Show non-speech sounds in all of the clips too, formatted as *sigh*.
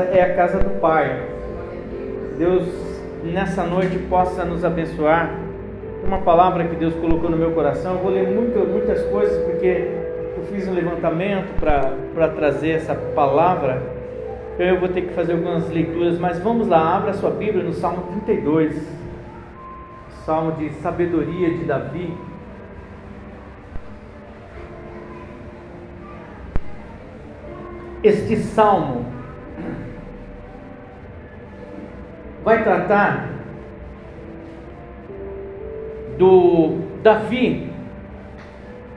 é a casa do Pai. Deus nessa noite possa nos abençoar. Uma palavra que Deus colocou no meu coração. Eu vou ler muito, muitas coisas porque eu fiz um levantamento para trazer essa palavra. Eu vou ter que fazer algumas leituras, mas vamos lá, abra sua Bíblia no Salmo 32. Salmo de sabedoria de Davi. Este salmo vai tratar do Davi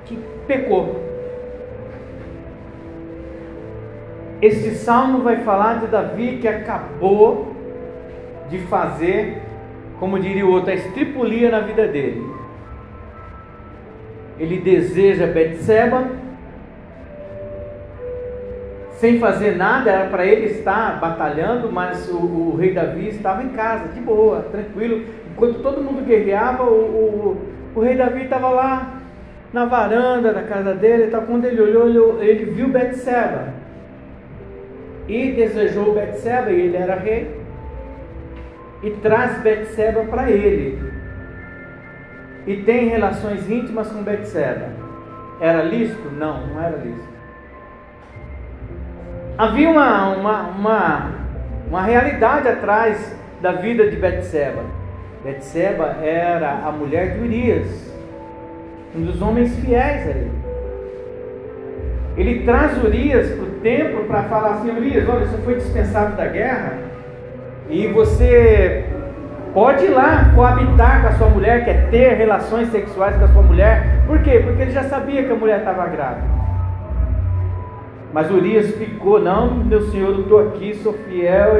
que pecou. Este salmo vai falar de Davi que acabou de fazer, como diria o outro, a estripulia na vida dele. Ele deseja Betseba, sem fazer nada, era para ele estar batalhando, mas o, o, rei Davi estava em casa, de boa, tranquilo. Enquanto todo mundo guerreava, o, o, o rei Davi estava lá na varanda da casa dele. Então, quando ele olhou, ele viu Betseba e desejou Betseba, e ele era rei, e traz Betseba para ele. E tem relações íntimas com Betseba. Era lícito? Não, não era lícito. Havia uma, uma, uma, uma realidade atrás da vida de Betseba. Betseba era a mulher de Urias, um dos homens fiéis a ele. Ele traz Urias para o templo para falar assim: Urias, olha, você foi dispensado da guerra e você pode ir lá coabitar com a sua mulher, quer ter relações sexuais com a sua mulher. Por quê? Porque ele já sabia que a mulher estava grávida. Mas Urias ficou, não, meu senhor, eu estou aqui, sou fiel.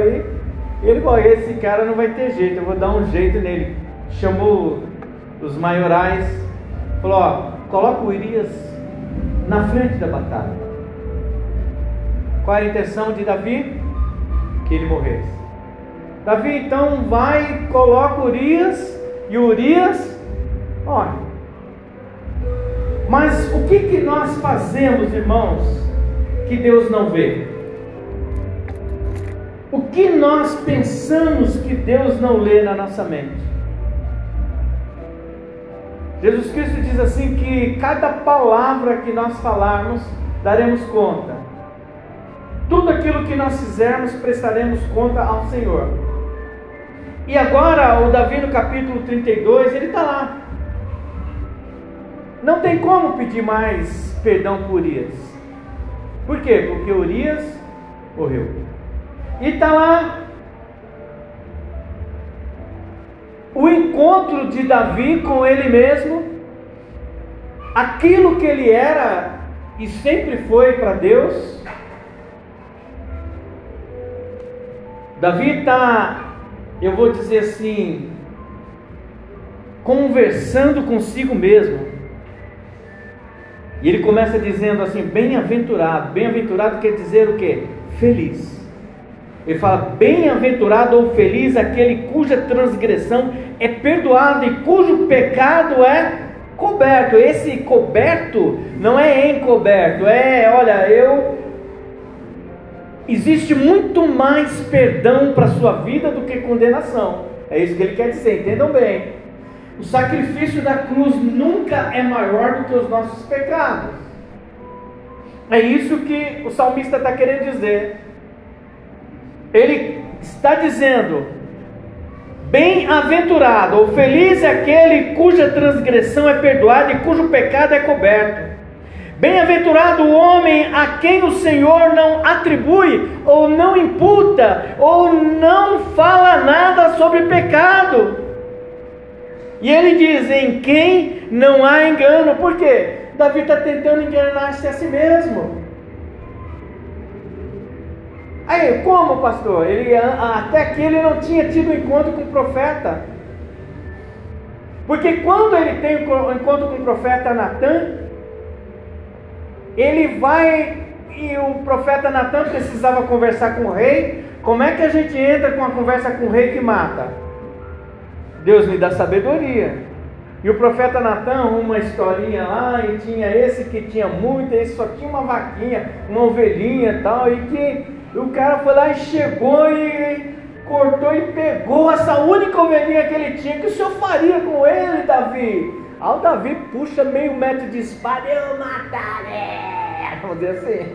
E ele falou: esse cara não vai ter jeito, eu vou dar um jeito nele. Chamou os maiorais, falou: ó, coloca o Urias na frente da batalha. Qual era a intenção de Davi? Que ele morresse. Davi então vai, coloca Urias, e Urias, olha. Mas o que, que nós fazemos, irmãos? Que Deus não vê? O que nós pensamos que Deus não lê na nossa mente? Jesus Cristo diz assim que cada palavra que nós falarmos daremos conta. Tudo aquilo que nós fizermos prestaremos conta ao Senhor. E agora o Davi no capítulo 32, ele está lá. Não tem como pedir mais perdão por isso. Por quê? Porque Urias morreu. E está lá o encontro de Davi com ele mesmo, aquilo que ele era e sempre foi para Deus. Davi está, eu vou dizer assim, conversando consigo mesmo. E ele começa dizendo assim: bem-aventurado. Bem-aventurado quer dizer o que? Feliz. Ele fala: bem-aventurado ou feliz aquele cuja transgressão é perdoada e cujo pecado é coberto. Esse coberto não é encoberto, é, olha, eu. Existe muito mais perdão para a sua vida do que condenação. É isso que ele quer dizer, entendam bem. O sacrifício da cruz nunca é maior do que os nossos pecados. É isso que o salmista está querendo dizer. Ele está dizendo: Bem-aventurado ou feliz é aquele cuja transgressão é perdoada e cujo pecado é coberto. Bem-aventurado o homem a quem o Senhor não atribui, ou não imputa, ou não fala nada sobre pecado. E ele diz: em quem não há engano. Por quê? Davi está tentando enganar-se a si mesmo. Aí, como pastor? Ele, até aqui ele não tinha tido encontro com o profeta. Porque quando ele tem o encontro com o profeta Natan, ele vai e o profeta Natan precisava conversar com o rei. Como é que a gente entra com a conversa com o rei que mata? Deus me dá sabedoria. E o profeta Natan uma historinha lá, e tinha esse que tinha muito, esse só tinha uma vaquinha, uma ovelhinha e tal, e que E o cara foi lá e chegou e cortou e pegou essa única ovelhinha que ele tinha. O que o senhor faria com ele, Davi? Aí o Davi puxa meio metro de espada, eu matarei. *laughs* Vamos dizer assim.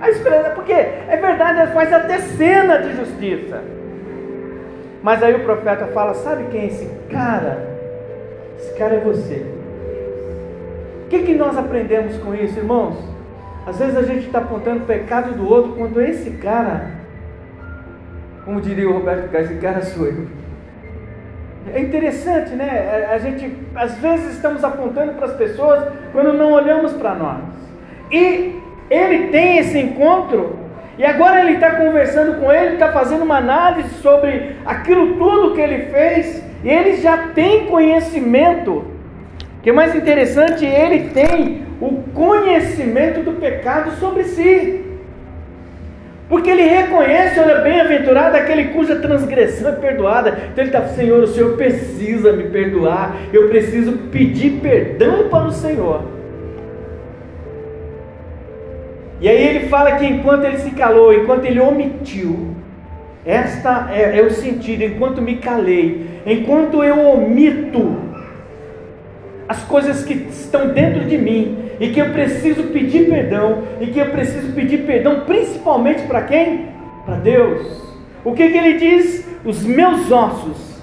A esperança, porque é verdade, faz até cena de justiça. Mas aí o profeta fala: Sabe quem é esse cara? Esse cara é você. O que, que nós aprendemos com isso, irmãos? Às vezes a gente está apontando o pecado do outro, quando esse cara, como diria o Roberto Carlos, esse cara sou eu. É interessante, né? A gente, às vezes, estamos apontando para as pessoas quando não olhamos para nós. E ele tem esse encontro, e agora ele está conversando com ele, está fazendo uma análise sobre aquilo tudo que ele fez, e ele já tem conhecimento. O que é mais interessante, ele tem o conhecimento do pecado sobre si. Porque ele reconhece, olha, bem-aventurado aquele cuja transgressão é perdoada. Então ele está, Senhor, o Senhor precisa me perdoar. Eu preciso pedir perdão para o Senhor. E aí ele fala que enquanto ele se calou, enquanto ele omitiu, esta é, é o sentido, enquanto me calei, enquanto eu omito as coisas que estão dentro de mim e que eu preciso pedir perdão e que eu preciso pedir perdão principalmente para quem? Para Deus. O que, que ele diz? Os meus ossos,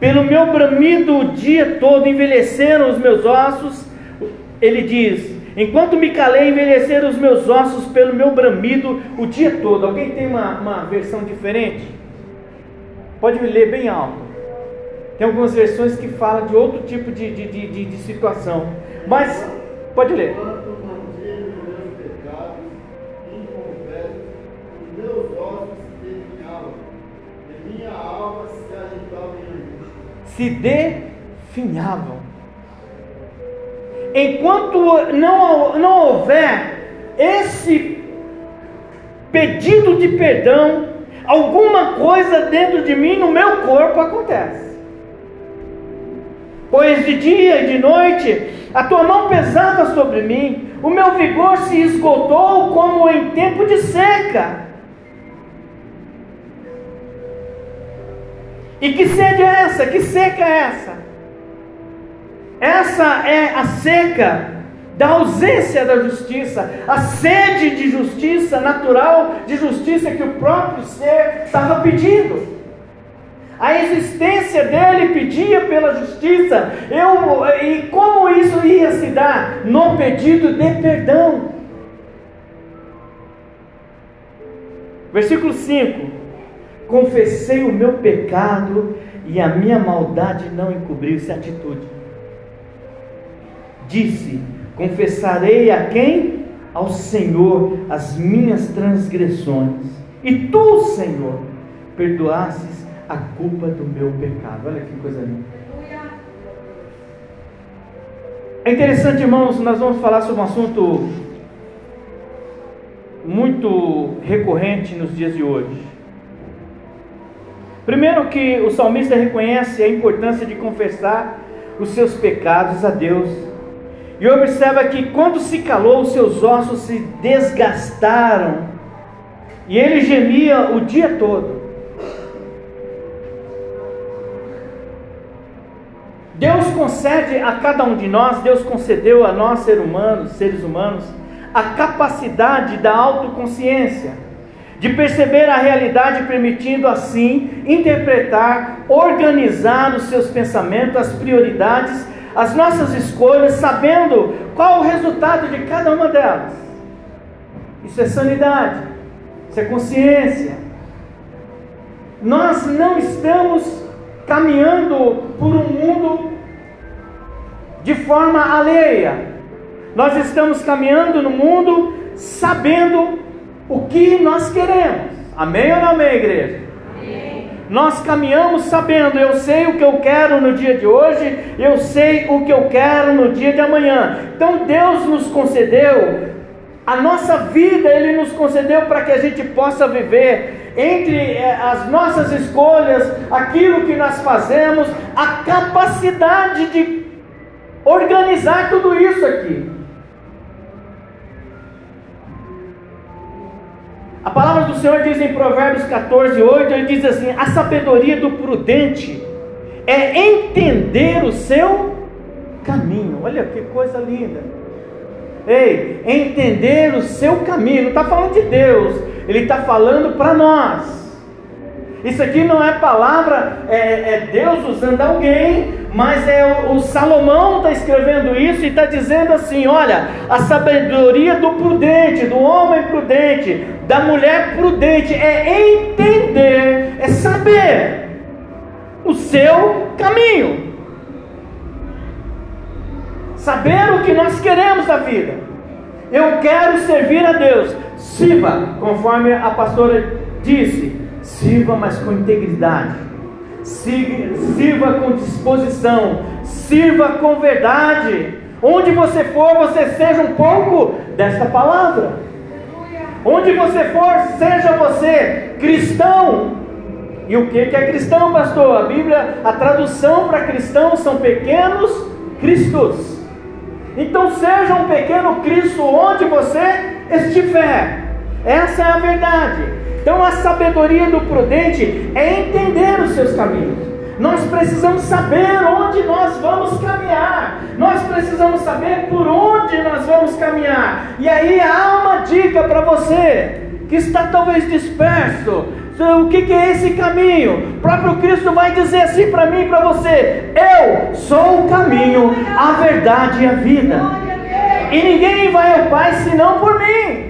pelo meu bramido o dia todo, envelheceram os meus ossos. Ele diz: Enquanto me calei, envelheceram os meus ossos pelo meu bramido o dia todo. Alguém tem uma, uma versão diferente? Pode me ler bem alto. Tem algumas versões que falam de outro tipo de, de, de, de situação. Mas, pode ler. Se definhavam. Enquanto não, não houver esse pedido de perdão, alguma coisa dentro de mim, no meu corpo, acontece pois de dia e de noite a tua mão pesava sobre mim, o meu vigor se esgotou como em tempo de seca. E que sede é essa? Que seca é essa? Essa é a seca da ausência da justiça, a sede de justiça natural, de justiça que o próprio ser estava pedindo. A existência dele pedia pela justiça. Eu, e como isso ia se dar? No pedido de perdão. Versículo 5: Confessei o meu pecado e a minha maldade não encobriu. Isso é atitude. Disse: Confessarei a quem? Ao Senhor as minhas transgressões. E tu, Senhor, perdoasses a culpa do meu pecado. Olha que coisa linda. É interessante, irmãos, nós vamos falar sobre um assunto muito recorrente nos dias de hoje. Primeiro que o salmista reconhece a importância de confessar os seus pecados a Deus. E observa que quando se calou, seus ossos se desgastaram. E ele gemia o dia todo. Deus concede a cada um de nós, Deus concedeu a nós, seres humanos, seres humanos, a capacidade da autoconsciência, de perceber a realidade, permitindo assim interpretar, organizar os seus pensamentos, as prioridades, as nossas escolhas, sabendo qual o resultado de cada uma delas. Isso é sanidade, isso é consciência. Nós não estamos caminhando por um mundo de forma alheia. Nós estamos caminhando no mundo sabendo o que nós queremos. Amém ou não amém, igreja? Nós caminhamos sabendo, eu sei o que eu quero no dia de hoje, eu sei o que eu quero no dia de amanhã. Então Deus nos concedeu a nossa vida, Ele nos concedeu para que a gente possa viver entre eh, as nossas escolhas, aquilo que nós fazemos, a capacidade de organizar tudo isso aqui. A palavra do Senhor diz em Provérbios 14, 8, ele diz assim: a sabedoria do prudente é entender o seu caminho. Olha que coisa linda. Ei, entender o seu caminho. Está falando de Deus, ele está falando para nós. Isso aqui não é palavra, é, é Deus usando alguém, mas é o, o Salomão está escrevendo isso e está dizendo assim: olha, a sabedoria do prudente, do homem prudente, da mulher prudente, é entender, é saber o seu caminho, saber o que nós queremos da vida. Eu quero servir a Deus, sirva, conforme a pastora disse Sirva, mas com integridade. Sirva com disposição. Sirva com verdade. Onde você for, você seja um pouco desta palavra. Onde você for, seja você cristão. E o que é cristão, pastor? A Bíblia, a tradução para cristão são pequenos cristos. Então seja um pequeno Cristo onde você estiver. Essa é a verdade. Então a sabedoria do prudente é entender os seus caminhos. Nós precisamos saber onde nós vamos caminhar. Nós precisamos saber por onde nós vamos caminhar. E aí há uma dica para você que está talvez disperso. O que, é esse caminho? O próprio Cristo vai dizer assim para mim e para você: Eu sou o caminho, a verdade e a vida. E ninguém vai ao Pai senão por mim.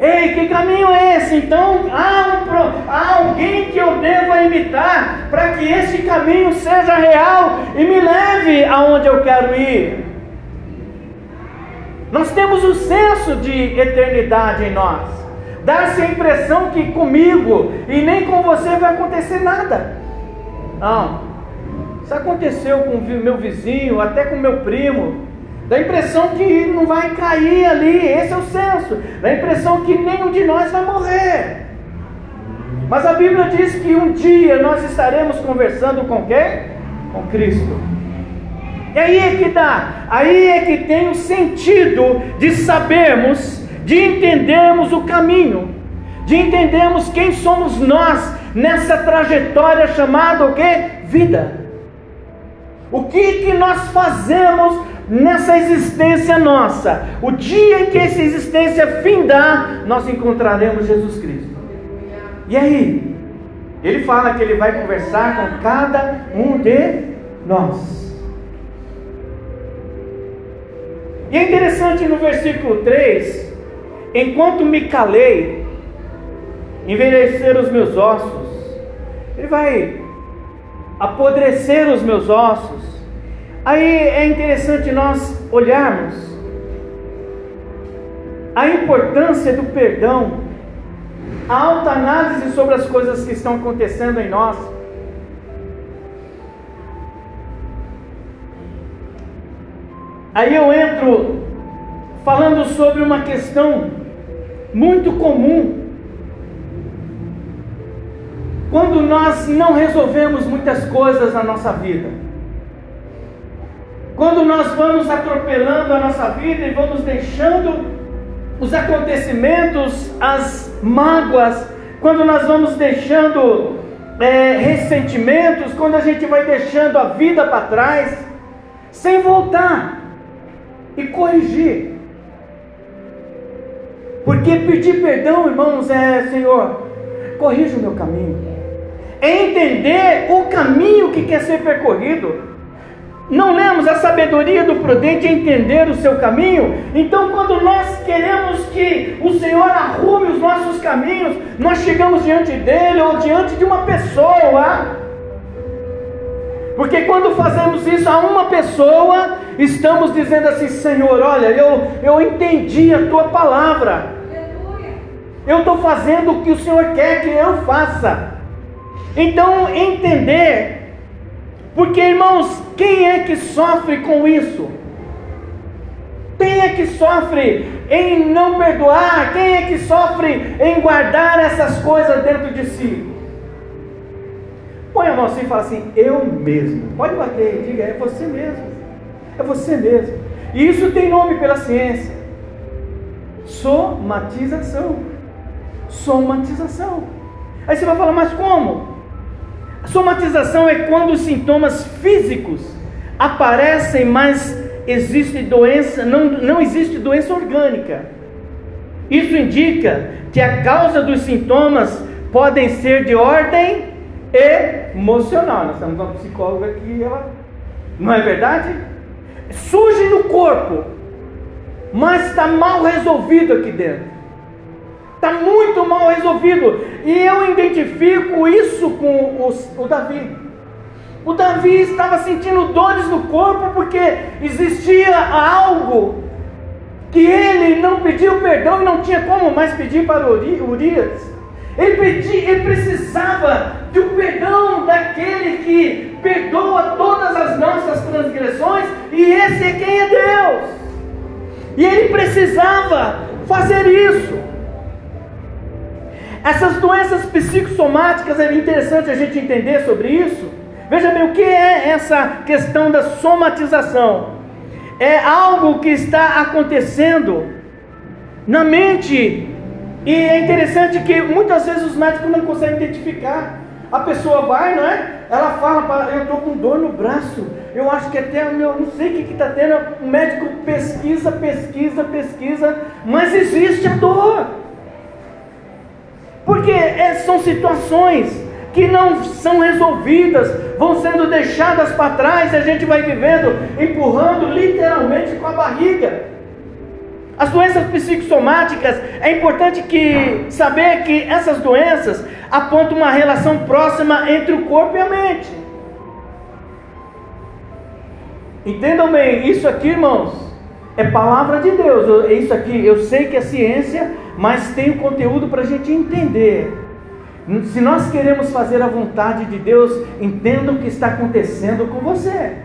Ei, que caminho é esse? Então há, um, há alguém que eu deva imitar para que esse caminho seja real e me leve aonde eu quero ir. Nós temos o senso de eternidade em nós. Dá-se a impressão que comigo e nem com você vai acontecer nada. Não. Isso aconteceu com o meu vizinho, até com meu primo. Dá a impressão que não vai cair ali, esse é o senso. Dá a impressão que nenhum de nós vai morrer. Mas a Bíblia diz que um dia nós estaremos conversando com quem? Com Cristo. E aí é que dá, aí é que tem o sentido de sabermos, de entendermos o caminho, de entendermos quem somos nós nessa trajetória chamada o que? Vida. O que que nós fazemos nessa existência nossa, o dia em que essa existência findar, nós encontraremos Jesus Cristo. E aí? Ele fala que ele vai conversar com cada um de nós. E é interessante no versículo 3: enquanto me calei, envelhecer os meus ossos, ele vai apodrecer os meus ossos, Aí é interessante nós olharmos a importância do perdão, a alta análise sobre as coisas que estão acontecendo em nós. Aí eu entro falando sobre uma questão muito comum. Quando nós não resolvemos muitas coisas na nossa vida. Quando nós vamos atropelando a nossa vida e vamos deixando os acontecimentos, as mágoas, quando nós vamos deixando é, ressentimentos, quando a gente vai deixando a vida para trás, sem voltar e corrigir. Porque pedir perdão, irmãos, é Senhor, corrija o meu caminho. É entender o caminho que quer ser percorrido. Não lemos a sabedoria do prudente entender o seu caminho? Então, quando nós queremos que o Senhor arrume os nossos caminhos, nós chegamos diante dele ou diante de uma pessoa. Porque quando fazemos isso a uma pessoa, estamos dizendo assim: Senhor, olha, eu, eu entendi a tua palavra. Eu estou fazendo o que o Senhor quer que eu faça. Então, entender porque, irmãos, quem é que sofre com isso? Quem é que sofre em não perdoar? Quem é que sofre em guardar essas coisas dentro de si? Põe a mão assim e fala assim: Eu mesmo. Pode bater, diga, é você mesmo. É você mesmo. E isso tem nome pela ciência. Somatização. Somatização. Aí você vai falar, mas como? Somatização é quando os sintomas físicos aparecem, mas existe doença, não, não existe doença orgânica. Isso indica que a causa dos sintomas podem ser de ordem emocional. Nós temos uma psicóloga aqui, ela não é verdade? Surge no corpo, mas está mal resolvido aqui dentro. Está muito mal resolvido. E eu identifico isso com o, o Davi. O Davi estava sentindo dores no corpo porque existia algo que ele não pediu perdão e não tinha como mais pedir para Urias. Ele, pedia, ele precisava do perdão daquele que perdoa todas as nossas transgressões, e esse é quem é Deus. E ele precisava fazer isso. Essas doenças psicossomáticas é interessante a gente entender sobre isso. Veja bem, o que é essa questão da somatização? É algo que está acontecendo na mente e é interessante que muitas vezes os médicos não conseguem identificar. A pessoa vai, não é? Ela fala, eu estou com dor no braço, eu acho que até meu, não sei o que está tendo. O médico pesquisa, pesquisa, pesquisa, mas existe a dor. Porque é, são situações que não são resolvidas, vão sendo deixadas para trás e a gente vai vivendo, empurrando literalmente com a barriga. As doenças psicossomáticas, é importante que saber que essas doenças apontam uma relação próxima entre o corpo e a mente. Entendam bem, isso aqui, irmãos, é palavra de Deus. Isso aqui, eu sei que é ciência, mas tem o conteúdo para a gente entender. Se nós queremos fazer a vontade de Deus, entendam o que está acontecendo com você.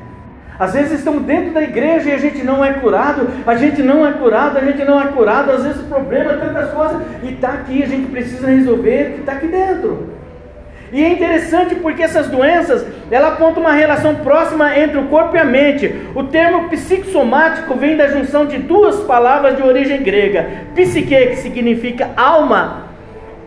Às vezes estamos dentro da igreja e a gente não é curado, a gente não é curado, a gente não é curado, às vezes o problema é tantas coisas, e está aqui, a gente precisa resolver o que está aqui dentro. E é interessante porque essas doenças, ela apontam uma relação próxima entre o corpo e a mente. O termo psicossomático vem da junção de duas palavras de origem grega: psique, que significa alma,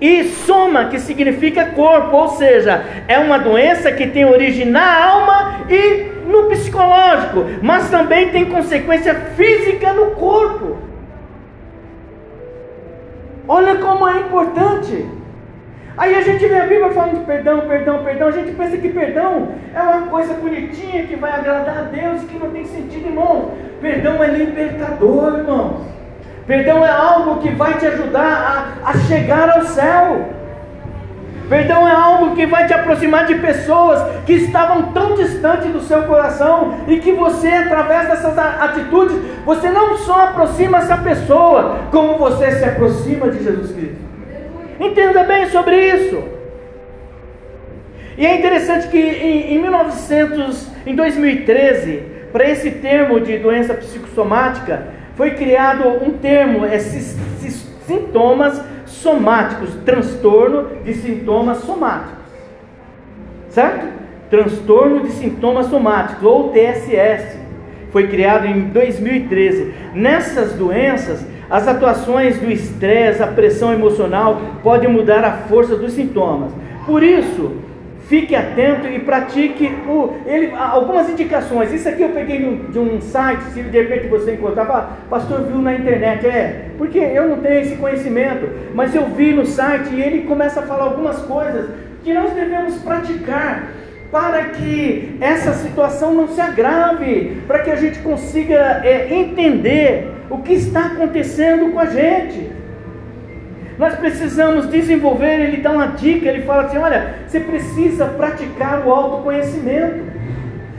e soma, que significa corpo, ou seja, é uma doença que tem origem na alma e no psicológico, mas também tem consequência física no corpo. Olha como é importante. Aí a gente vê a Bíblia falando de perdão, perdão, perdão. A gente pensa que perdão é uma coisa bonitinha que vai agradar a Deus e que não tem sentido, irmão. Perdão é libertador, irmãos. Perdão é algo que vai te ajudar a, a chegar ao céu. Perdão é algo que vai te aproximar de pessoas que estavam tão distantes do seu coração e que você, através dessas atitudes, você não só aproxima essa pessoa, como você se aproxima de Jesus Cristo. Entenda bem sobre isso. E é interessante que em, em 1900, em 2013, para esse termo de doença psicossomática, foi criado um termo, é sintomas somáticos, transtorno de sintomas somáticos. Certo? Transtorno de sintomas somáticos, ou TSS. Foi criado em 2013. Nessas doenças, as atuações do estresse, a pressão emocional podem mudar a força dos sintomas. Por isso, Fique atento e pratique o, ele, algumas indicações. Isso aqui eu peguei de um site, se de repente você encontrava, pastor viu na internet, é, porque eu não tenho esse conhecimento, mas eu vi no site e ele começa a falar algumas coisas que nós devemos praticar para que essa situação não se agrave, para que a gente consiga é, entender o que está acontecendo com a gente. Nós precisamos desenvolver, ele dá uma dica, ele fala assim: olha, você precisa praticar o autoconhecimento.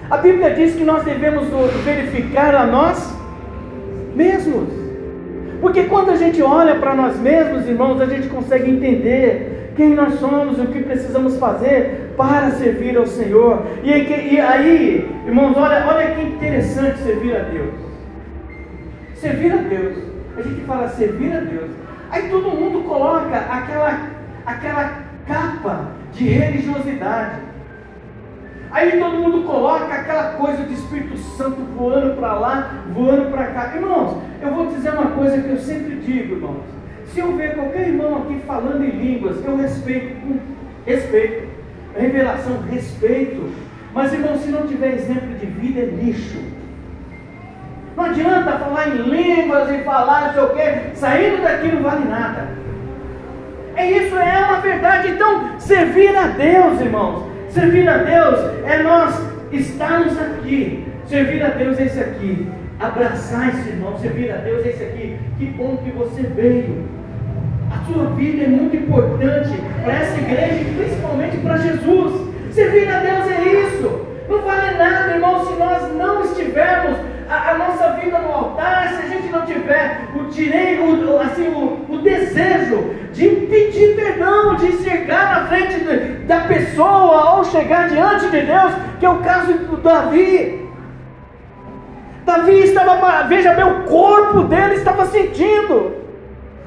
A Bíblia diz que nós devemos verificar a nós mesmos. Porque quando a gente olha para nós mesmos, irmãos, a gente consegue entender quem nós somos o que precisamos fazer para servir ao Senhor. E, e aí, irmãos, olha, olha que interessante servir a Deus. Servir a Deus. A gente fala servir a Deus. Aí todo mundo coloca aquela, aquela capa de religiosidade. Aí todo mundo coloca aquela coisa de Espírito Santo voando para lá, voando para cá. Irmãos, eu vou dizer uma coisa que eu sempre digo, irmãos. Se eu ver qualquer irmão aqui falando em línguas, eu respeito, respeito. Revelação, respeito. Mas, irmão, se não tiver exemplo de vida, é lixo. Não adianta falar em línguas e falar sei o quê, saindo daqui não vale nada. É isso, é uma verdade. Então, servir a Deus, irmãos, servir a Deus é nós estarmos aqui. Servir a Deus é esse aqui. Abraçar esse irmão, servir a Deus é esse aqui. Que bom que você veio. A sua vida é muito importante para essa igreja e principalmente para Jesus. Servir a Deus é isso. Não vale nada, irmão, se nós não estivermos a, a, nossa vida no altar, se a gente não tiver o direito, o, assim, o, o desejo de pedir perdão, de chegar na frente de, da pessoa ou chegar diante de Deus, que é o caso do Davi. Davi estava, veja bem, o corpo dele estava sentindo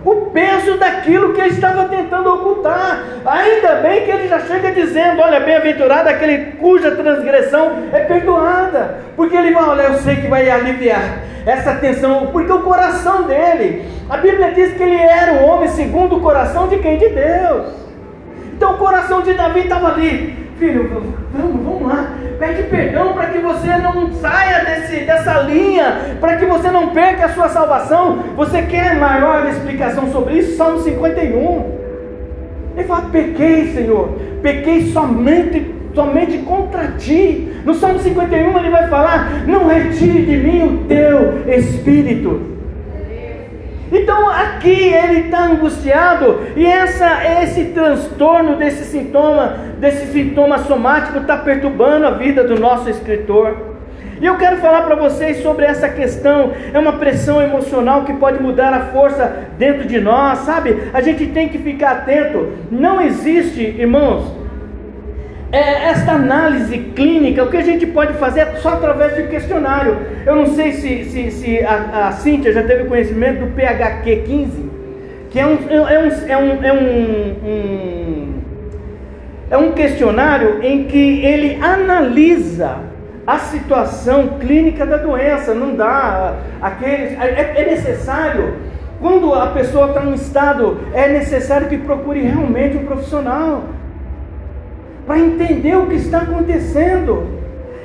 o peso daquilo que ele estava tentando ocultar. Ainda bem que ele já chega dizendo: Olha, bem-aventurado aquele cuja transgressão é perdoada, porque ele vai, olha, eu sei que vai aliviar essa tensão, porque o coração dele, a Bíblia diz que ele era um homem segundo o coração de quem? De Deus. Então o coração de Davi estava ali, filho, vamos, vamos lá, pede perdão para que você não saia desse, dessa linha, para que você não perca a sua salvação. Você quer maior explicação sobre isso? Salmo 51. Ele fala: pequei, Senhor, pequei somente, somente contra ti. No Salmo 51 ele vai falar: não retire de mim o teu espírito. Então aqui ele está angustiado e essa, esse transtorno desse sintoma, desse sintoma somático está perturbando a vida do nosso escritor. E eu quero falar para vocês sobre essa questão. É uma pressão emocional que pode mudar a força dentro de nós, sabe? A gente tem que ficar atento. Não existe, irmãos, é, esta análise clínica, o que a gente pode fazer é só através de questionário. Eu não sei se, se, se a, a Cíntia já teve conhecimento do PHQ 15, que é um, é um, é um, é um, um, é um questionário em que ele analisa a situação clínica da doença. Não dá aqueles. É, é necessário, quando a pessoa está num estado, é necessário que procure realmente um profissional para entender o que está acontecendo.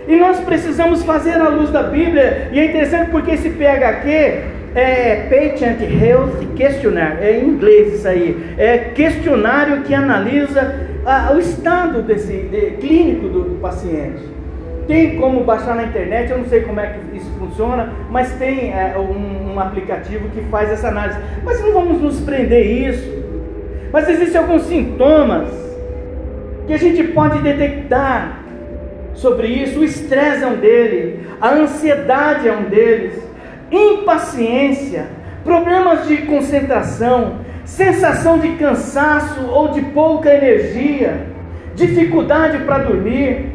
E nós precisamos fazer a luz da Bíblia, e é interessante porque esse PHQ é Patient Health Questionnaire, é em inglês isso aí, é questionário que analisa o estado desse, de, clínico do, do paciente. Tem como baixar na internet, eu não sei como é que isso funciona, mas tem é, um, um, aplicativo que faz essa análise. Mas não vamos nos prender isso. Mas existem alguns sintomas que a gente pode detectar sobre isso. O estresse é um deles, a ansiedade é um deles, impaciência, problemas de concentração, sensação de cansaço ou de pouca energia, dificuldade para dormir,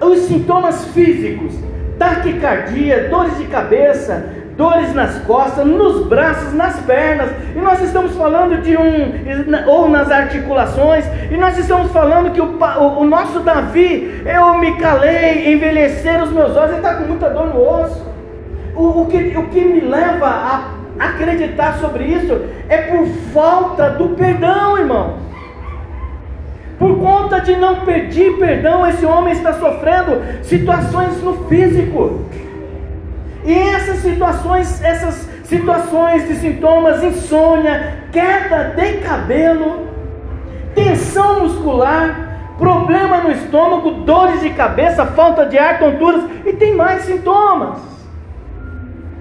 os sintomas físicos, taquicardia, dores de cabeça, dores nas costas, nos braços, nas pernas, e nós estamos falando de um, ou nas articulações, e nós estamos falando que o, o, o nosso Davi, eu me calei, envelhecer os meus olhos, ele está com muita dor no osso. O, o, que, o que me leva a acreditar sobre isso é por falta do perdão, irmão. Por conta de não pedir perdão, esse homem está sofrendo situações no físico. E essas situações, essas situações de sintomas, insônia, queda de cabelo, tensão muscular, problema no estômago, dores de cabeça, falta de ar, tonturas e tem mais sintomas.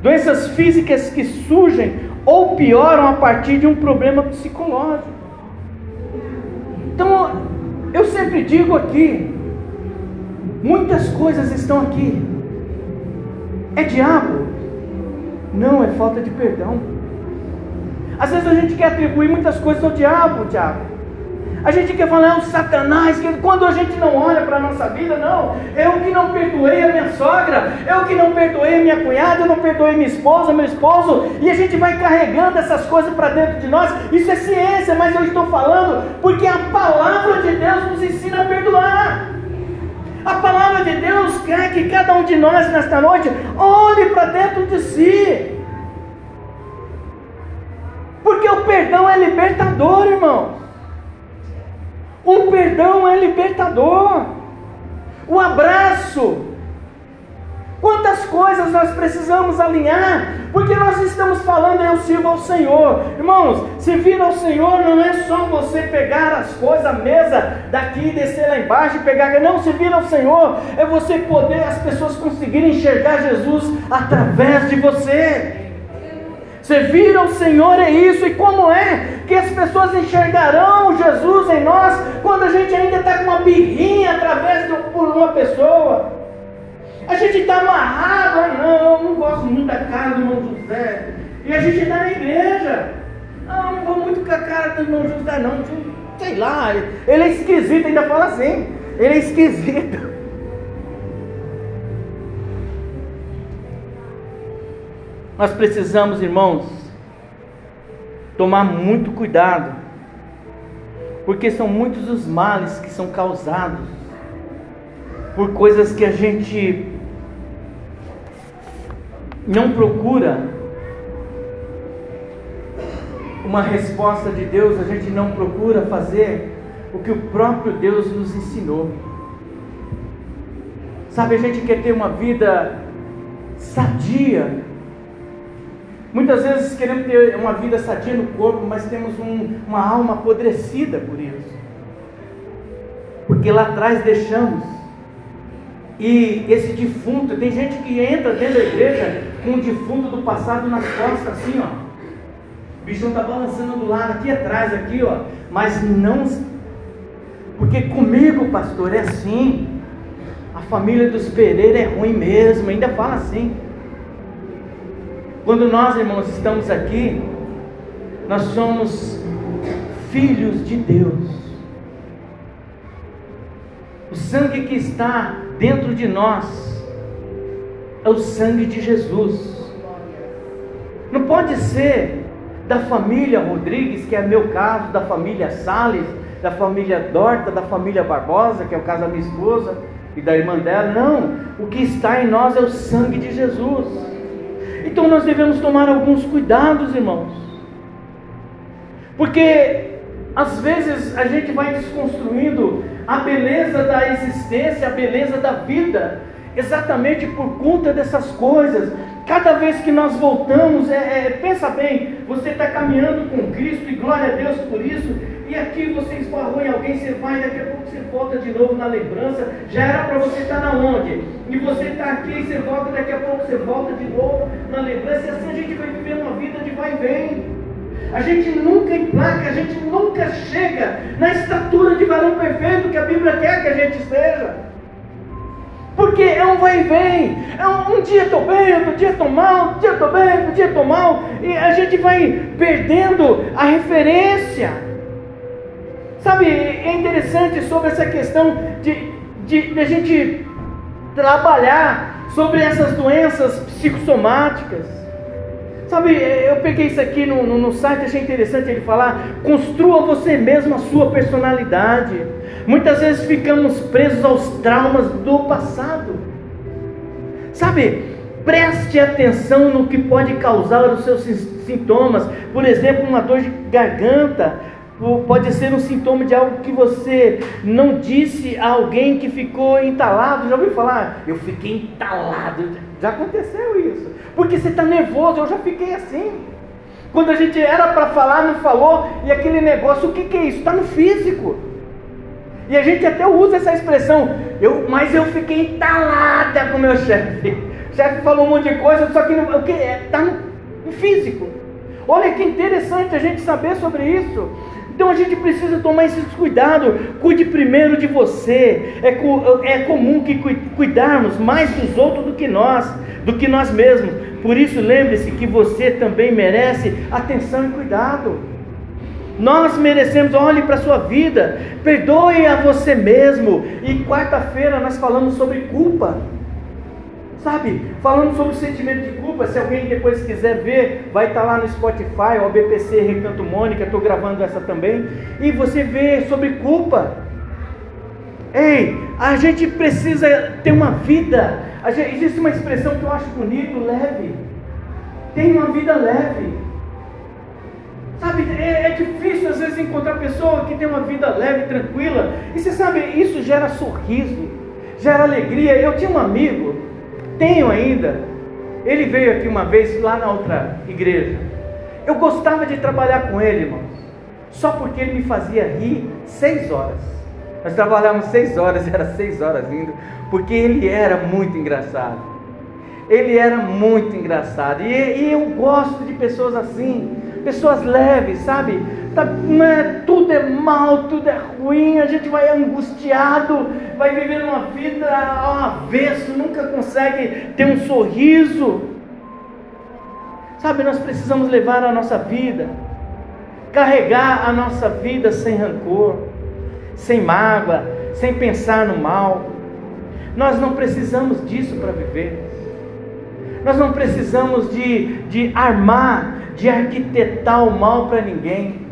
Doenças físicas que surgem ou pioram a partir de um problema psicológico. Então, eu sempre digo aqui, muitas coisas estão aqui é diabo? Não, é falta de perdão. Às vezes a gente quer atribuir muitas coisas ao diabo, diabo. A gente quer falar, é o Satanás, que quando a gente não olha para a nossa vida, não, eu que não perdoei a minha sogra, eu que não perdoei a minha cunhada, eu não perdoei minha esposa, meu esposo, e a gente vai carregando essas coisas para dentro de nós. Isso é ciência, mas eu estou falando porque a palavra de Deus nos ensina a perdoar. A palavra de Deus quer que cada um de nós nesta noite olhe para dentro de si. Porque o perdão é libertador, irmão. O perdão é libertador. O abraço Quantas coisas nós precisamos alinhar, porque nós estamos falando eu sirvo ao Senhor. Irmãos, servir ao Senhor não é só você pegar as coisas, a mesa daqui, descer lá embaixo e pegar. Não, servir ao Senhor é você poder, as pessoas conseguirem enxergar Jesus através de você. Servir ao Senhor é isso, e como é que as pessoas enxergarão Jesus em nós quando a gente ainda está com uma birrinha através de uma pessoa? A gente está amarrado, ah, não, não gosto muito da cara do irmão José. E a gente está na igreja. Não, não vou muito com a cara do irmão José, não. Sei lá, ele é esquisito, ainda fala assim. Ele é esquisito. Nós precisamos, irmãos, tomar muito cuidado, porque são muitos os males que são causados por coisas que a gente não procura uma resposta de Deus, a gente não procura fazer o que o próprio Deus nos ensinou. Sabe, a gente quer ter uma vida sadia, Muitas vezes queremos ter uma vida sadia no corpo, mas temos um, uma alma apodrecida por isso. Porque lá atrás deixamos. E esse defunto, tem gente que entra dentro da igreja com o defunto do passado nas costas, assim, ó. O bichão está balançando do lado, aqui atrás, aqui, ó. Mas não. Porque comigo, pastor, é assim. A família dos Pereira é ruim mesmo, ainda fala assim. Quando nós, irmãos, estamos aqui, nós somos filhos de Deus. O sangue que está dentro de nós é o sangue de Jesus. Não pode ser da família Rodrigues, que é meu caso, da família Sales, da família Dorta, da família Barbosa, que é o caso da minha esposa e da irmã dela. Não, o que está em nós é o sangue de Jesus. Então nós devemos tomar alguns cuidados, irmãos. Porque às vezes a gente vai desconstruindo a beleza da existência, a beleza da vida, exatamente por conta dessas coisas. Cada vez que nós voltamos, é, é, pensa bem, você está caminhando com Cristo e glória a Deus por isso, e aqui você esbarrou em alguém, você vai, daqui a pouco você volta de novo na lembrança. Já era para você estar na onde? E você está aqui, você volta, daqui a pouco você volta de novo na lembrança. E assim a gente vai viver uma vida de vai e vem. A gente nunca emplaca, a gente nunca chega na estatura de varão perfeito que a Bíblia quer que a gente esteja. Porque é um vai e vem. É um, um dia estou bem, outro dia estou mal, um dia estou bem, outro dia estou mal. E a gente vai perdendo a referência. Sabe, é interessante sobre essa questão de, de, de a gente trabalhar sobre essas doenças psicossomáticas. Sabe, eu peguei isso aqui no, no, no, site, achei interessante ele falar: construa você mesmo a sua personalidade. Muitas vezes ficamos presos aos traumas do passado. Sabe, preste atenção no que pode causar os seus sintomas. Por exemplo, uma dor de garganta, Pode ser um sintoma de algo que você não disse a alguém que ficou entalado. Já ouviu falar? Eu fiquei entalado. Já aconteceu isso. Porque você está nervoso. Eu já fiquei assim. Quando a gente era para falar, não falou. E aquele negócio, o que, que é isso? Está no físico. E a gente até usa essa expressão. Eu, mas eu fiquei entalada com meu chefe. O chefe falou um monte de coisa, só que está no, no físico. Olha que interessante a gente saber sobre isso. Então a gente precisa tomar esse cuidado. Cuide primeiro de você. É, é comum que cuidarmos mais dos outros do que nós, do que nós mesmos. Por isso lembre-se que você também merece atenção e cuidado. Nós merecemos, olhe para a sua vida, perdoe a você mesmo. E quarta-feira nós falamos sobre culpa. Sabe, falando sobre o sentimento de culpa, se alguém depois quiser ver, vai estar lá no Spotify, o BPC Recanto Mônica, estou gravando essa também, e você vê sobre culpa. Ei, a gente precisa ter uma vida, gente, existe uma expressão que eu acho bonito, leve. Tem uma vida leve. Sabe, é, é, difícil às vezes encontrar pessoa que tem uma vida leve, tranquila. E você sabe, isso gera sorriso, gera alegria. Eu tinha um amigo, tenho ainda. Ele veio aqui uma vez lá na outra igreja. Eu gostava de trabalhar com ele, irmãos. Só porque ele me fazia rir seis horas. Nós trabalhávamos seis horas, *laughs* era seis horas indo, porque ele era muito engraçado. Ele era muito engraçado. E, e eu gosto de pessoas assim, pessoas leves, sabe? Tá, é, tudo é mal, tudo é ruim, a gente vai angustiado, vai viver uma vida ao avesso, nunca consegue ter um sorriso. Sabe, nós precisamos levar a nossa vida, carregar a nossa vida sem rancor, sem mágoa, sem pensar no mal. Nós não precisamos disso para viver. Nós não precisamos de, de armar, de arquitetar o mal para ninguém.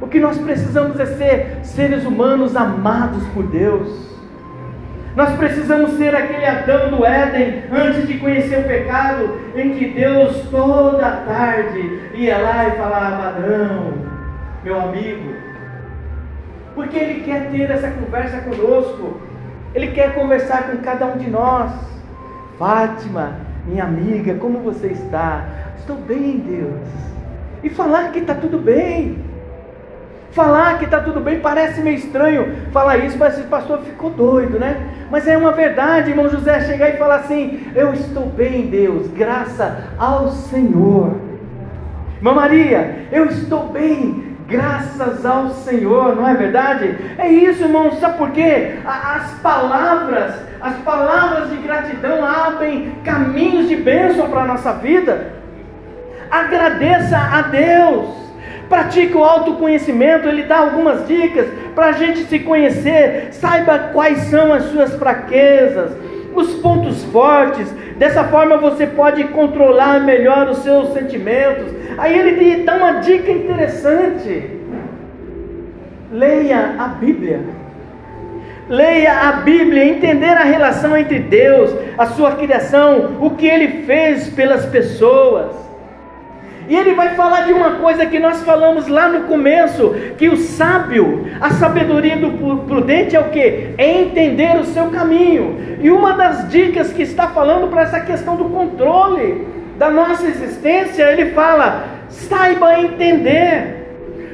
O que nós precisamos é ser seres humanos amados por Deus. Nós precisamos ser aquele Adão do Éden antes de conhecer o pecado, em que Deus toda tarde ia lá e falava: Adão, meu amigo, porque Ele quer ter essa conversa conosco, Ele quer conversar com cada um de nós. Fátima, minha amiga, como você está? Estou bem, Deus. E falar que está tudo bem. Falar que está tudo bem parece meio estranho falar isso, mas esse pastor ficou doido, né? Mas é uma verdade, irmão José, chegar e falar assim: Eu estou bem, Deus, graças ao Senhor. Irmã Maria, eu estou bem, Graças ao Senhor, não é verdade? É isso, irmão. Sabe por quê? As palavras, as palavras de gratidão abrem caminhos de bênção para a nossa vida. Agradeça a Deus. Pratique o autoconhecimento, ele dá algumas dicas para a gente se conhecer. Saiba quais são as suas fraquezas, os pontos fortes. Dessa forma você pode controlar melhor os seus sentimentos Aí ele dá uma dica interessante. Leia a Bíblia. Leia a Bíblia, entender a relação entre Deus, a sua criação, o que ele fez pelas pessoas. E ele vai falar de uma coisa que nós falamos lá no começo, que o sábio, a sabedoria do prudente é o que? É entender o seu caminho. E uma das dicas que está falando para essa questão do controle da nossa existência, ele fala: saiba entender.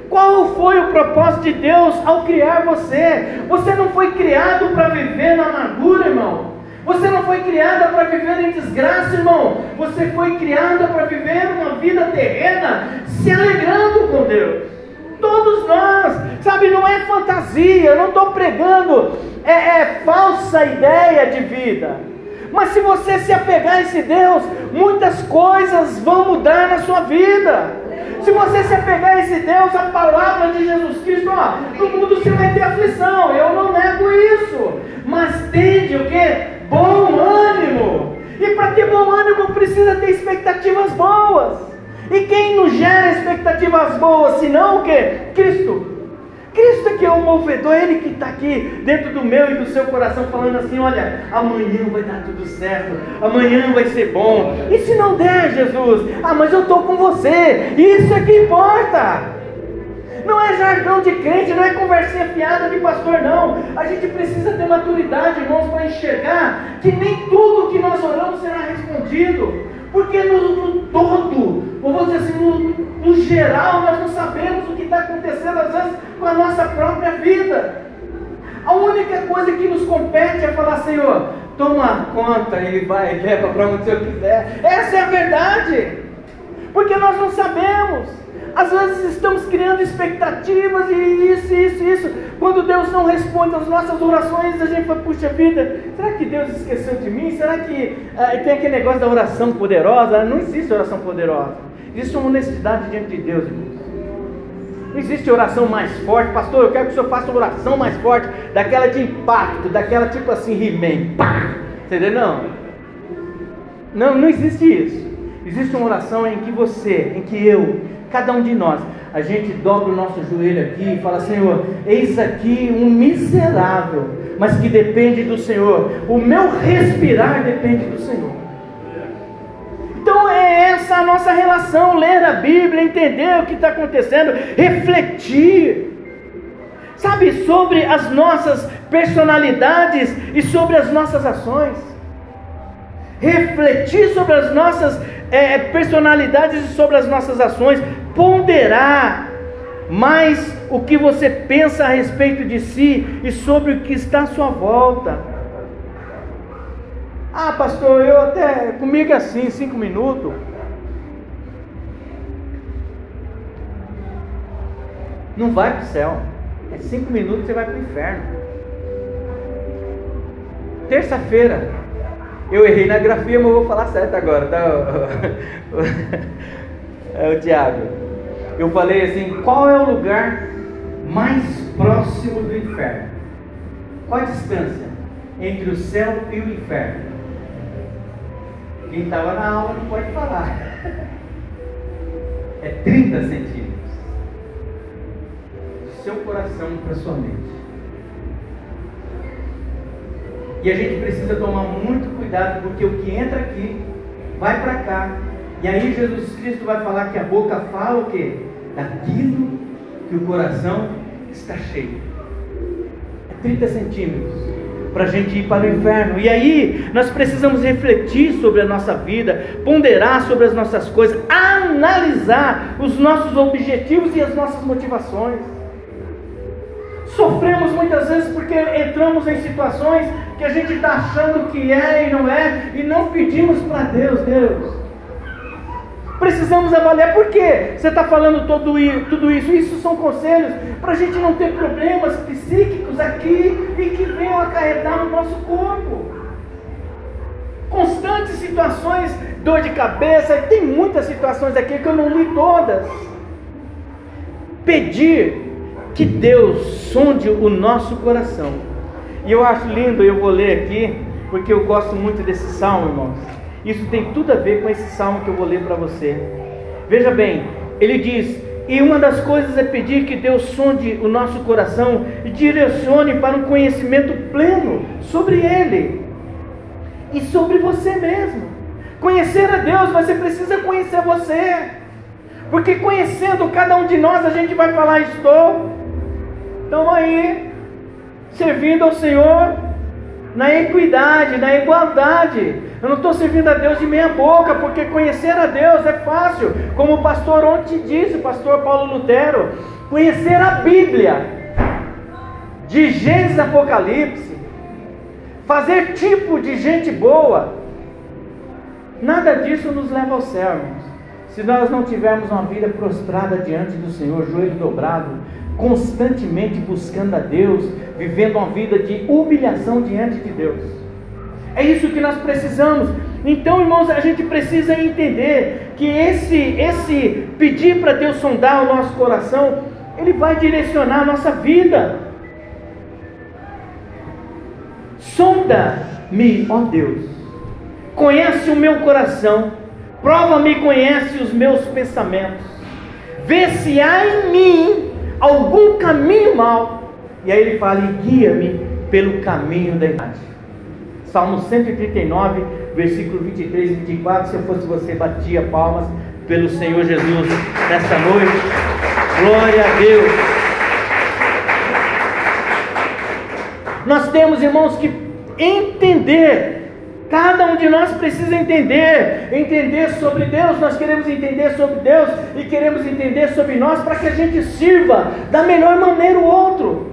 Qual foi o propósito de Deus ao criar você? Você não foi criado para viver na amargura, irmão. Você não foi criada para viver em desgraça, irmão. Você foi criada para viver uma vida terrena, se alegrando com Deus. Todos nós, sabe, não é fantasia, eu não estou pregando, é, é falsa ideia de vida. Mas se você se apegar a esse Deus, muitas coisas vão mudar na sua vida. Se você se apegar a esse Deus, a palavra de Jesus Cristo, ó, no mundo você vai ter aflição. Eu não nego isso. Mas tende o que? Bom ânimo. E para ter bom ânimo precisa ter expectativas boas. E quem nos gera expectativas boas, senão o que? Cristo. Cristo é que é o movedor, Ele que está aqui dentro do meu e do seu coração, falando assim: olha, amanhã vai dar tudo certo, amanhã vai ser bom. E se não der, Jesus? Ah, mas eu estou com você, isso é que importa. Não é jargão de crente, não é conversinha fiada de pastor, não. A gente precisa ter maturidade, irmãos, para enxergar que nem tudo que nós oramos será respondido. Porque no, no todo, ou vamos dizer assim, no, no geral, nós não sabemos o que está acontecendo, às vezes, com a nossa própria vida. A única coisa que nos compete é falar, Senhor, toma conta, Ele vai, leva para onde o Senhor quiser. Essa é a verdade. Porque nós não sabemos. Às vezes estamos criando expectativas e isso, isso, isso. Quando Deus não responde às nossas orações, a gente fala, puxa vida, será que Deus esqueceu de mim? Será que ah, tem aquele negócio da oração poderosa? Não existe oração poderosa. Existe uma honestidade diante de Deus, irmãos. Não existe oração mais forte, pastor. Eu quero que o senhor faça uma oração mais forte, daquela de impacto, daquela tipo assim, He-Man, pá! Entendeu? Não. Não, não existe isso. Existe uma oração em que você, em que eu, cada um de nós, a gente dobra o nosso joelho aqui e fala: Senhor, eis aqui um miserável, mas que depende do Senhor. O meu respirar depende do Senhor. Então é essa a nossa relação, ler a Bíblia, entender o que está acontecendo, refletir. Sabe, sobre as nossas personalidades e sobre as nossas ações. Refletir sobre as nossas é, personalidades e sobre as nossas ações. Ponderar mais o que você pensa a respeito de si e sobre o que está à sua volta. Ah, pastor, eu até. Comigo é assim, cinco minutos. Não vai para o céu. É cinco minutos você vai para o inferno. Terça-feira. Eu errei na grafia, mas vou falar certo agora, tá? *laughs* É o Tiago. Eu falei assim: qual é o lugar mais próximo do inferno? Qual a distância entre o céu e o inferno? Quem estava na aula não pode falar. É 30 centímetros. Do seu coração para sua mente. E a gente precisa tomar muito cuidado, porque o que entra aqui vai para cá. E aí Jesus Cristo vai falar que a boca fala o quê? Daquilo que o coração está cheio. É 30 centímetros para a gente ir para o inferno. E aí nós precisamos refletir sobre a nossa vida, ponderar sobre as nossas coisas, analisar os nossos objetivos e as nossas motivações. Sofremos muitas vezes porque entramos em situações que a gente está achando que é e não é, e não pedimos para Deus, Deus, Precisamos avaliar por que você está falando todo, tudo isso. Isso são conselhos para a gente não ter problemas psíquicos aqui e que venham acarretar no nosso corpo. Constantes situações, dor de cabeça, tem muitas situações aqui que eu não li todas. Pedir que Deus sonde o nosso coração. E eu acho lindo, eu vou ler aqui, porque eu gosto muito desse salmo, irmãos. Isso tem tudo a ver com esse salmo que eu vou ler para você. Veja bem, ele diz: E uma das coisas é pedir que Deus sonde o nosso coração e direcione para um conhecimento pleno sobre Ele e sobre você mesmo. Conhecer a Deus, você precisa conhecer você. Porque conhecendo cada um de nós, a gente vai falar: Estou, estamos aí, servindo ao Senhor na equidade, na igualdade. Eu não estou servindo a Deus de meia boca, porque conhecer a Deus é fácil. Como o pastor ontem disse, o pastor Paulo Lutero, conhecer a Bíblia, de Gênesis Apocalipse, fazer tipo de gente boa, nada disso nos leva ao céu. Se nós não tivermos uma vida prostrada diante do Senhor, joelho dobrado, constantemente buscando a Deus, vivendo uma vida de humilhação diante de Deus. É isso que nós precisamos. Então, irmãos, a gente precisa entender que esse, esse pedir para Deus sondar o nosso coração, ele vai direcionar a nossa vida. Sonda-me, ó Deus, conhece o meu coração, prova-me, conhece os meus pensamentos, vê se há em mim algum caminho mau, e aí ele fala: guia-me pelo caminho da imagem. Salmo 139, versículo 23 e 24. Se eu fosse você, batia palmas pelo Senhor Jesus nesta noite. Glória a Deus. Nós temos, irmãos, que entender. Cada um de nós precisa entender, entender sobre Deus. Nós queremos entender sobre Deus e queremos entender sobre nós para que a gente sirva da melhor maneira o outro.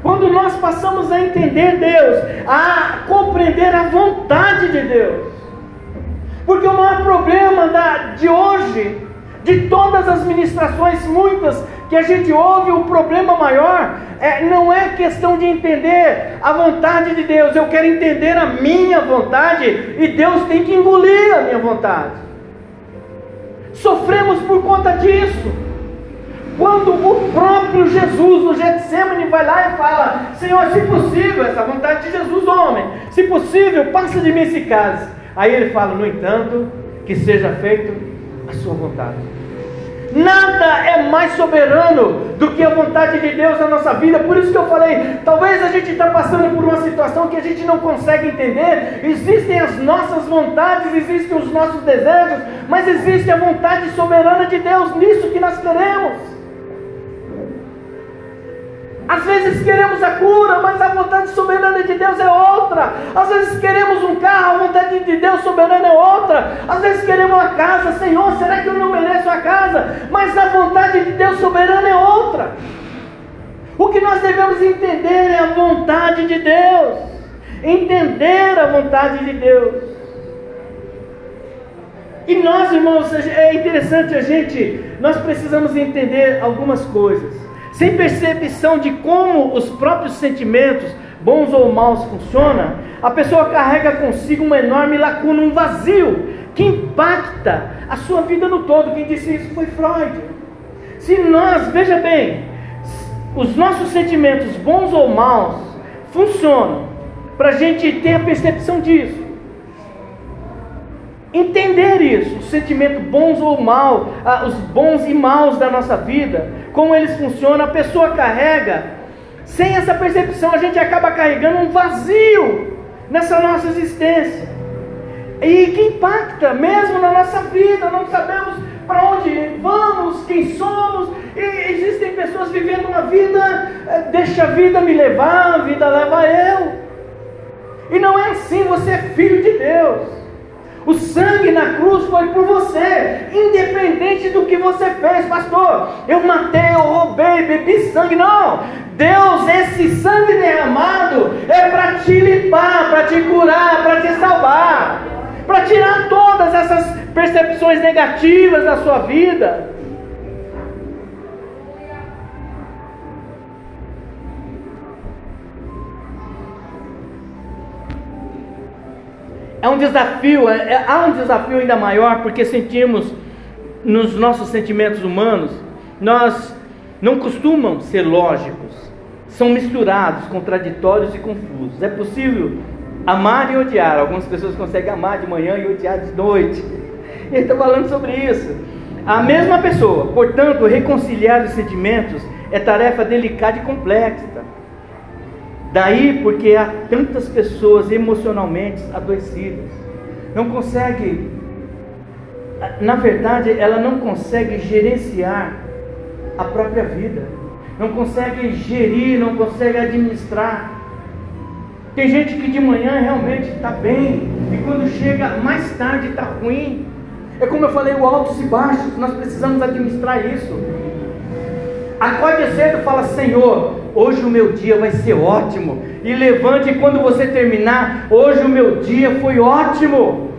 Quando nós passamos a entender Deus, a compreender a vontade de Deus. Porque o maior problema da, de hoje, de todas as ministrações, muitas que a gente ouve, o problema maior é, não é questão de entender a vontade de Deus, eu quero entender a minha vontade e Deus tem que engolir a minha vontade. Sofremos por conta disso. Quando o próprio Jesus, no Getsemane, vai lá e fala: Senhor, se possível, essa vontade de Jesus, homem, se possível, passa de mim esse cálice. Aí ele fala: No entanto, que seja feito a sua vontade. Nada é mais soberano do que a vontade de Deus na nossa vida. Por isso que eu falei, talvez a gente está passando por uma situação que a gente não consegue entender. Existem as nossas vontades, existem os nossos desejos, mas existe a vontade soberana de Deus nisso que nós queremos. Às vezes queremos a cura, mas a vontade soberana de Deus é outra. Às vezes queremos um carro, a vontade de Deus soberana é outra. Às vezes queremos uma casa, Senhor, será que eu não mereço a casa? Mas a vontade de Deus soberana é outra. O que nós devemos entender é a vontade de Deus. Entender a vontade de Deus. E nós, irmãos, é interessante a gente, nós precisamos entender algumas coisas sem percepção de como os próprios sentimentos, bons ou maus, funcionam, a pessoa carrega consigo uma enorme lacuna, um vazio, que impacta a sua vida no todo. Quem disse isso foi Freud. Se nós, veja bem, os nossos sentimentos, bons ou maus, funcionam para a gente ter a percepção disso entender isso, os sentimentos bons ou mal, os bons e maus da nossa vida, como eles funcionam, a pessoa carrega, sem essa percepção, a gente acaba carregando um vazio nessa nossa existência, e que impacta mesmo na nossa vida, não sabemos para onde vamos, quem somos, e existem pessoas vivendo uma vida, eh, deixa a vida me levar, a vida leva eu, e não é assim, você é filho de Deus. O sangue na cruz foi por você, independente do que você fez, pastor. Eu matei, eu roubei, bebi sangue. Não, Deus, esse sangue derramado é para te limpar, para te curar, para te salvar, para tirar todas essas percepções negativas da sua vida. É um desafio, é, é, há um desafio ainda maior, porque sentimos nos nossos sentimentos humanos, nós não costumam ser lógicos, são misturados, contraditórios e confusos. É possível amar e odiar. Algumas pessoas conseguem amar de manhã e odiar de noite. *laughs* Ele está falando sobre isso. A mesma pessoa, portanto, reconciliar os sentimentos é tarefa delicada e complexa. Daí porque há tantas pessoas emocionalmente adoecidas. Não consegue, na verdade, ela não consegue gerenciar a própria vida. Não consegue gerir, não consegue administrar. Tem gente que de manhã realmente está bem, e quando chega mais tarde está ruim. É como eu falei, o altos e baixos, nós precisamos administrar isso. Acorde cedo e fala, Senhor, hoje o meu dia vai ser ótimo. E levante quando você terminar, hoje o meu dia foi ótimo.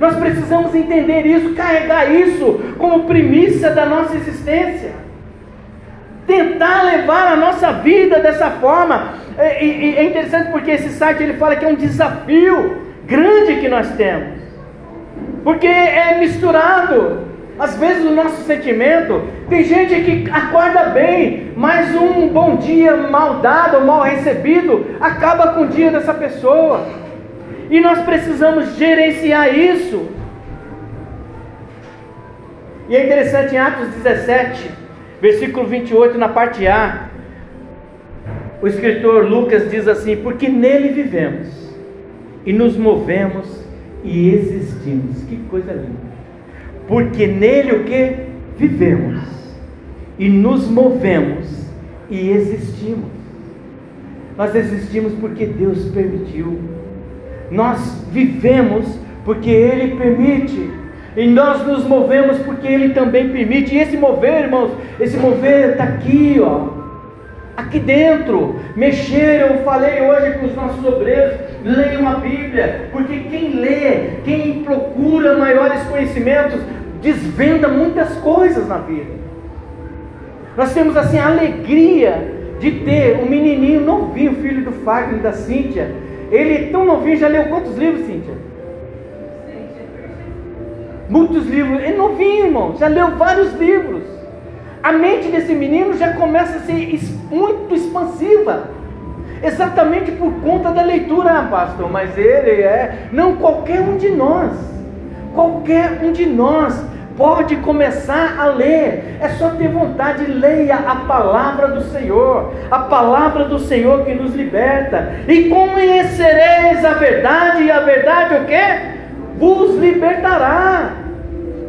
Nós precisamos entender isso, carregar isso como primícia da nossa existência. Tentar levar a nossa vida dessa forma. É, e, é interessante porque esse site ele fala que é um desafio grande que nós temos. Porque é misturado às vezes o nosso sentimento, tem gente que acorda bem, mas um bom dia mal dado, mal recebido, acaba com o dia dessa pessoa. E nós precisamos gerenciar isso. E é interessante em Atos 17, versículo 28, na parte A, o escritor Lucas diz assim: Porque nele vivemos, e nos movemos e existimos. Que coisa linda porque nele o que? Vivemos e nos movemos e existimos. Nós existimos porque Deus permitiu. Nós vivemos porque Ele permite. E nós nos movemos porque Ele também permite. E esse mover, irmãos, esse mover está aqui, ó. Aqui dentro. Mexer, eu falei hoje com os nossos obreiros leiam a Bíblia, porque quem lê, quem procura maiores conhecimentos, desvenda muitas coisas na vida. Nós temos assim a alegria de ter um menininho novinho, filho do Fagner da Cíntia. Ele é tão novinho, já leu quantos livros, Cíntia? Muitos livros. Ele é novinho, irmão, já leu vários livros. A mente desse menino já começa a ser muito expansiva. Exatamente por conta da leitura, ah, pastor. Mas ele é. Não, qualquer um de nós. Qualquer um de nós pode começar a ler. É só ter vontade, leia a palavra do Senhor, a palavra do Senhor que nos liberta. E conhecereis a verdade, e a verdade o que? Vos libertará.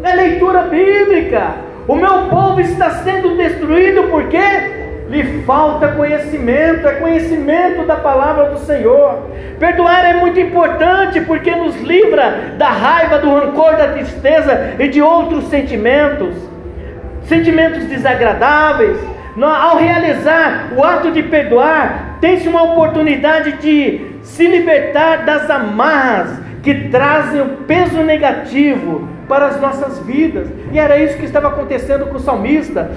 É leitura bíblica. O meu povo está sendo destruído por quê? Lhe falta conhecimento, é conhecimento da palavra do Senhor. Perdoar é muito importante porque nos livra da raiva, do rancor, da tristeza e de outros sentimentos, sentimentos desagradáveis. Ao realizar o ato de perdoar, tem-se uma oportunidade de se libertar das amarras que trazem o peso negativo para as nossas vidas. E era isso que estava acontecendo com o salmista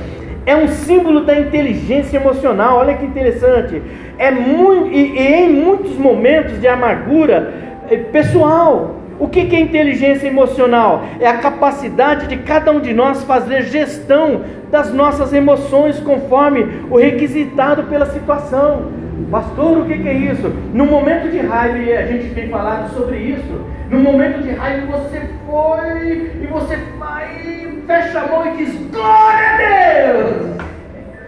é um símbolo da inteligência emocional. Olha que interessante. É muito, e, e em muitos momentos de amargura é, pessoal. O que, é inteligência emocional? É a capacidade de cada um de nós fazer gestão das nossas emoções conforme o requisitado pela situação. Pastor, o que, que é isso? No momento de raiva, e a gente tem falado sobre isso, no momento de raiva você foi e você vai, fecha a mão e diz: Glória a Deus!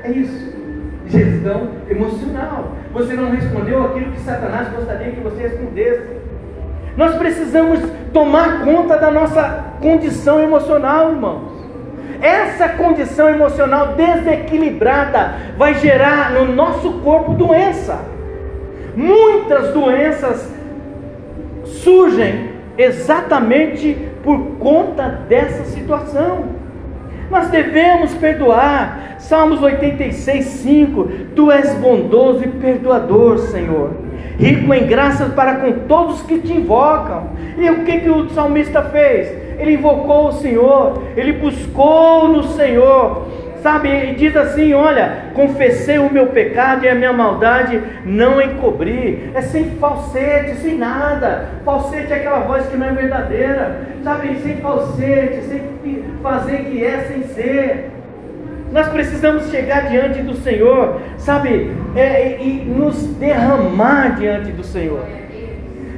É isso. Gestão emocional. Você não respondeu aquilo que Satanás gostaria que você respondesse. Nós precisamos tomar conta da nossa condição emocional, irmãos. Essa condição emocional desequilibrada vai gerar no nosso corpo doença. Muitas doenças surgem exatamente por conta dessa situação. Nós devemos perdoar. Salmos 86, 5. Tu és bondoso e perdoador, Senhor. Rico em graças para com todos que te invocam. E o que, que o salmista fez? Ele invocou o Senhor, ele buscou no Senhor sabe? E diz assim: Olha, confessei o meu pecado e a minha maldade não encobri. É sem falsete, sem nada. Falsete é aquela voz que não é verdadeira, sabe? Sem falsete, sem fazer que é sem ser. Nós precisamos chegar diante do Senhor, sabe? É, e nos derramar diante do Senhor.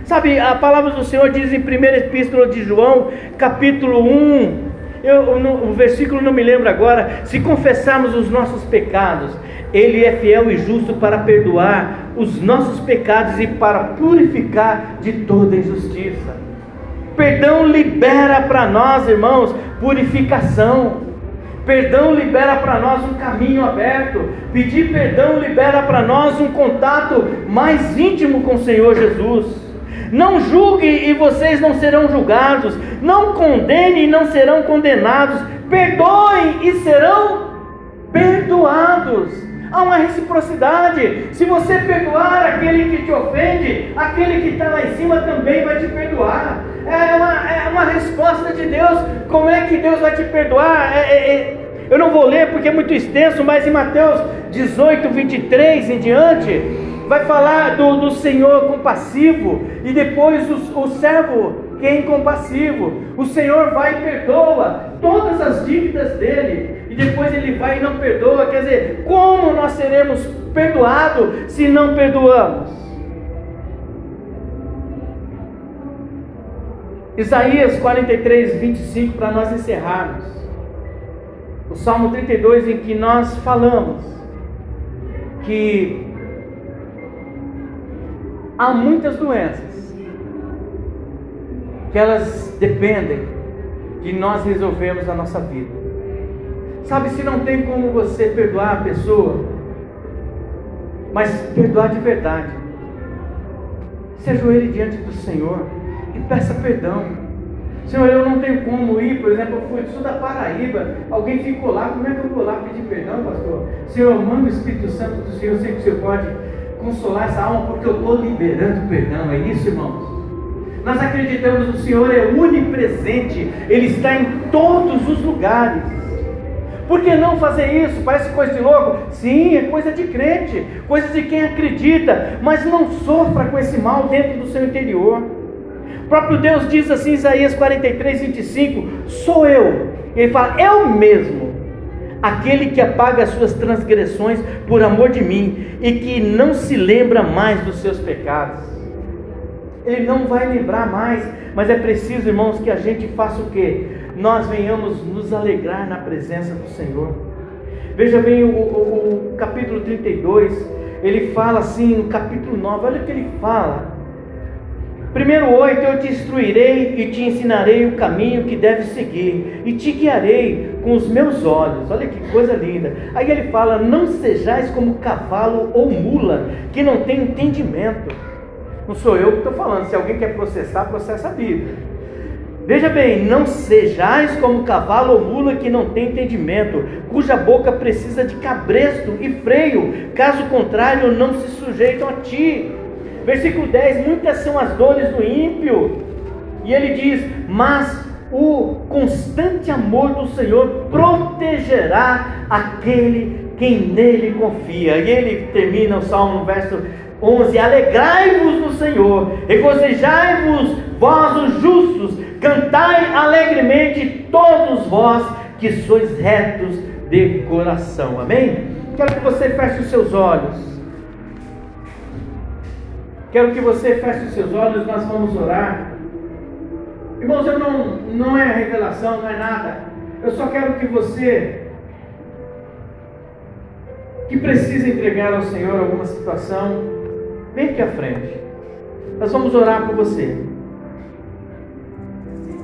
Sabe, a palavra do Senhor diz em 1 Epístola de João, capítulo 1, eu, no, o versículo não me lembro agora. Se confessarmos os nossos pecados, Ele é fiel e justo para perdoar os nossos pecados e para purificar de toda injustiça. Perdão libera para nós, irmãos, purificação. Perdão libera para nós um caminho aberto. Pedir perdão libera para nós um contato mais íntimo com o Senhor Jesus. Não julgue e vocês não serão julgados. Não condenem e não serão condenados. Perdoem e serão perdoados. Há uma reciprocidade. Se você perdoar aquele que te ofende, aquele que está lá em cima também vai te perdoar. É uma, é uma resposta de Deus. Como é que Deus vai te perdoar? É, é, é, eu não vou ler porque é muito extenso, mas em Mateus 18, 23 em diante, vai falar do, do Senhor compassivo, e depois o, o servo que é incompassivo. O Senhor vai e perdoa todas as dívidas dele, e depois ele vai e não perdoa. Quer dizer, como nós seremos perdoados se não perdoamos? Isaías 43, 25, para nós encerrarmos. O Salmo 32, em que nós falamos que há muitas doenças que elas dependem de nós resolvermos a nossa vida. Sabe, se não tem como você perdoar a pessoa, mas perdoar de verdade, se ajoelhe diante do Senhor e peça perdão. Senhor, eu não tenho como ir, por exemplo, eu fui sul da Paraíba, alguém ficou lá, como é que eu vou lá pedir perdão, pastor? Senhor, manda o Espírito Santo do Senhor, sei que o Senhor pode consolar essa alma, porque eu estou liberando perdão. É isso, irmãos? Nós acreditamos que o Senhor é onipresente, Ele está em todos os lugares. Por que não fazer isso? Parece coisa de louco? Sim, é coisa de crente, coisa de quem acredita, mas não sofra com esse mal dentro do seu interior. O próprio Deus diz assim, Isaías 43, 25: Sou eu. Ele fala, eu mesmo aquele que apaga as suas transgressões por amor de mim e que não se lembra mais dos seus pecados. Ele não vai lembrar mais, mas é preciso, irmãos, que a gente faça o quê? nós venhamos nos alegrar na presença do Senhor. Veja bem o, o, o capítulo 32, ele fala assim, no capítulo 9, olha o que ele fala. Primeiro oito, eu te instruirei e te ensinarei o caminho que deves seguir, e te guiarei com os meus olhos. Olha que coisa linda. Aí ele fala: Não sejais como cavalo ou mula, que não tem entendimento. Não sou eu que estou falando, se alguém quer processar, processa a Bíblia. Veja bem, não sejais como cavalo ou mula que não tem entendimento, cuja boca precisa de cabresto e freio, caso contrário, não se sujeitam a ti. Versículo 10: Muitas são as dores do ímpio, e ele diz: Mas o constante amor do Senhor protegerá aquele quem nele confia. E ele termina o salmo verso 11: Alegrai-vos no Senhor, regozijai-vos, vós os justos, cantai alegremente, todos vós que sois retos de coração. Amém? Quero que você feche os seus olhos. Quero que você feche os seus olhos, nós vamos orar. Irmãos, eu não, não é revelação, não é nada. Eu só quero que você, que precisa entregar ao Senhor alguma situação, vem aqui à frente. Nós vamos orar por você.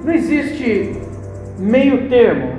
Não existe meio termo